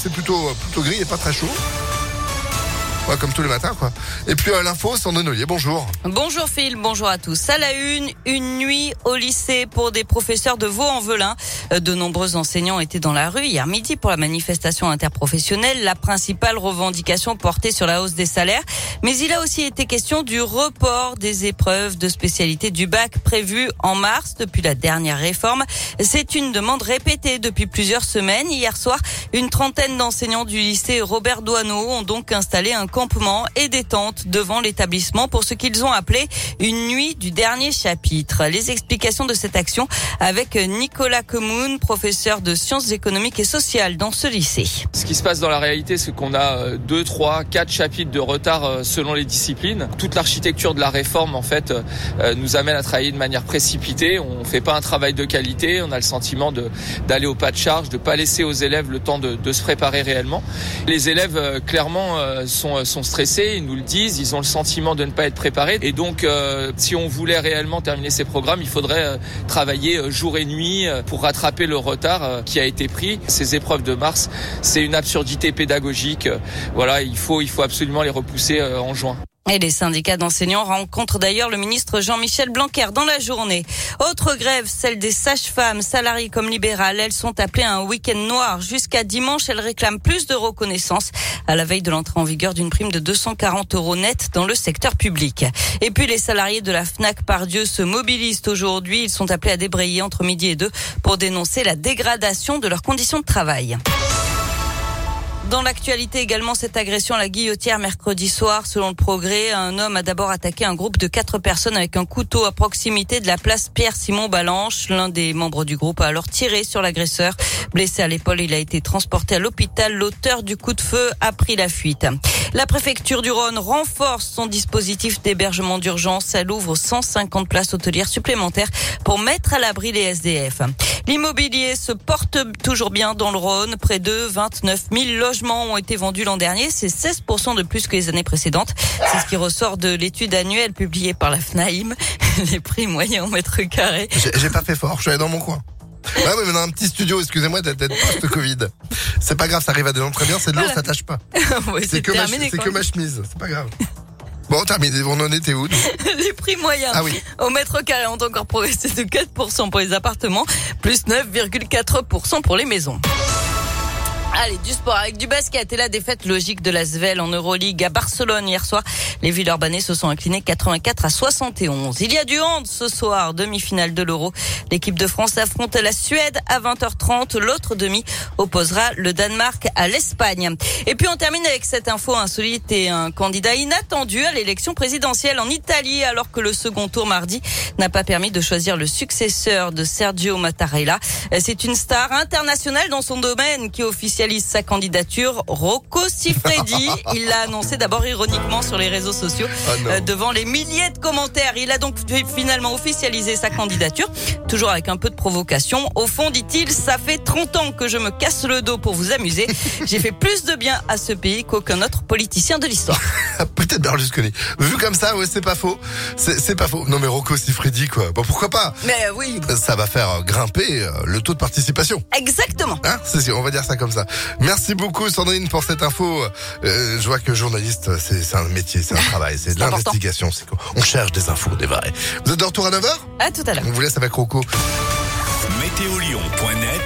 C'est plutôt, plutôt gris et pas très chaud. Comme tous les matins, quoi. Et puis euh, l'info, Sandrine Ollier, bonjour. Bonjour Phil, bonjour à tous. À la une, une nuit au lycée pour des professeurs de Vaux-en-Velin. Euh, de nombreux enseignants étaient dans la rue hier midi pour la manifestation interprofessionnelle. La principale revendication portée sur la hausse des salaires. Mais il a aussi été question du report des épreuves de spécialité du bac prévues en mars depuis la dernière réforme. C'est une demande répétée depuis plusieurs semaines. Hier soir, une trentaine d'enseignants du lycée Robert Doineau ont donc installé un campement et des tentes devant l'établissement pour ce qu'ils ont appelé une nuit du dernier chapitre. Les explications de cette action avec Nicolas Comoun, professeur de sciences économiques et sociales dans ce lycée. Ce qui se passe dans la réalité, c'est qu'on a euh, deux, trois, quatre chapitres de retard euh, selon les disciplines. Toute l'architecture de la réforme, en fait, euh, nous amène à travailler de manière précipitée. On fait pas un travail de qualité. On a le sentiment d'aller au pas de charge, de pas laisser aux élèves le temps de, de se préparer réellement. Les élèves, clairement, sont sont stressés, ils nous le disent, ils ont le sentiment de ne pas être préparés. Et donc, euh, si on voulait réellement terminer ces programmes, il faudrait euh, travailler euh, jour et nuit pour rattraper le retard qui a été pris. Ces épreuves de mars, c'est une absurdité pédagogique. Voilà, il faut, il faut absolument les repousser en juin. Et les syndicats d'enseignants rencontrent d'ailleurs le ministre Jean-Michel Blanquer dans la journée. Autre grève, celle des sages-femmes, salariées comme libérales. Elles sont appelées à un week-end noir. Jusqu'à dimanche, elles réclament plus de reconnaissance à la veille de l'entrée en vigueur d'une prime de 240 euros net dans le secteur public. Et puis les salariés de la FNAC par Dieu se mobilisent aujourd'hui. Ils sont appelés à débrayer entre midi et deux pour dénoncer la dégradation de leurs conditions de travail. Dans l'actualité également, cette agression à la guillotière mercredi soir. Selon le progrès, un homme a d'abord attaqué un groupe de quatre personnes avec un couteau à proximité de la place Pierre-Simon Balanche. L'un des membres du groupe a alors tiré sur l'agresseur. Blessé à l'épaule, il a été transporté à l'hôpital. L'auteur du coup de feu a pris la fuite. La préfecture du Rhône renforce son dispositif d'hébergement d'urgence. Elle ouvre 150 places hôtelières supplémentaires pour mettre à l'abri les SDF. L'immobilier se porte toujours bien dans le Rhône. Près de 29 000 logements ont été vendus l'an dernier. C'est 16% de plus que les années précédentes. C'est ce qui ressort de l'étude annuelle publiée par la FNAIM. Les prix moyens au mètre carré. J'ai pas fait fort, je suis allé dans mon coin. Ah oui, mais dans un petit studio, excusez-moi d'être post-Covid. C'est pas grave, ça arrive à des gens très bien, c'est de l'eau, ça tâche pas. c'est que, que, ma chemise, c'est pas grave. Bon, terminé. On en était où Les prix moyens ah oui. au mètre carré ont encore progressé de 4% pour les appartements, plus 9,4% pour les maisons. Allez, du sport avec du basket et la défaite logique de la Svel en Euroleague à Barcelone hier soir. Les Villeurbanais se sont inclinés 84 à 71. Il y a du hand ce soir, demi-finale de l'Euro. L'équipe de France affronte la Suède à 20h30. L'autre demi opposera le Danemark à l'Espagne. Et puis on termine avec cette info insolite et un candidat inattendu à l'élection présidentielle en Italie alors que le second tour mardi n'a pas permis de choisir le successeur de Sergio Mattarella. C'est une star internationale dans son domaine qui sa candidature. Rocco Siffredi, il l'a annoncé d'abord ironiquement sur les réseaux sociaux ah euh, devant les milliers de commentaires. Il a donc finalement officialisé sa candidature, toujours avec un peu de provocation. Au fond, dit-il, ça fait 30 ans que je me casse le dos pour vous amuser. J'ai fait plus de bien à ce pays qu'aucun autre politicien de l'histoire. Peut-être Berlusconi. Vu comme ça, ouais, c'est pas faux. C'est pas faux. Non mais Rocco Siffredi, quoi. Bon, pourquoi pas? Mais euh, oui. Ça va faire grimper euh, le taux de participation. Exactement. Hein on va dire ça comme ça. Merci beaucoup Sandrine pour cette info. Euh, je vois que journaliste, c'est un métier, c'est un travail, c'est de l'investigation. On cherche des infos, des vrais. Vous êtes de retour à 9h À tout à l'heure. On vous laisse avec Rocco. Météolion.net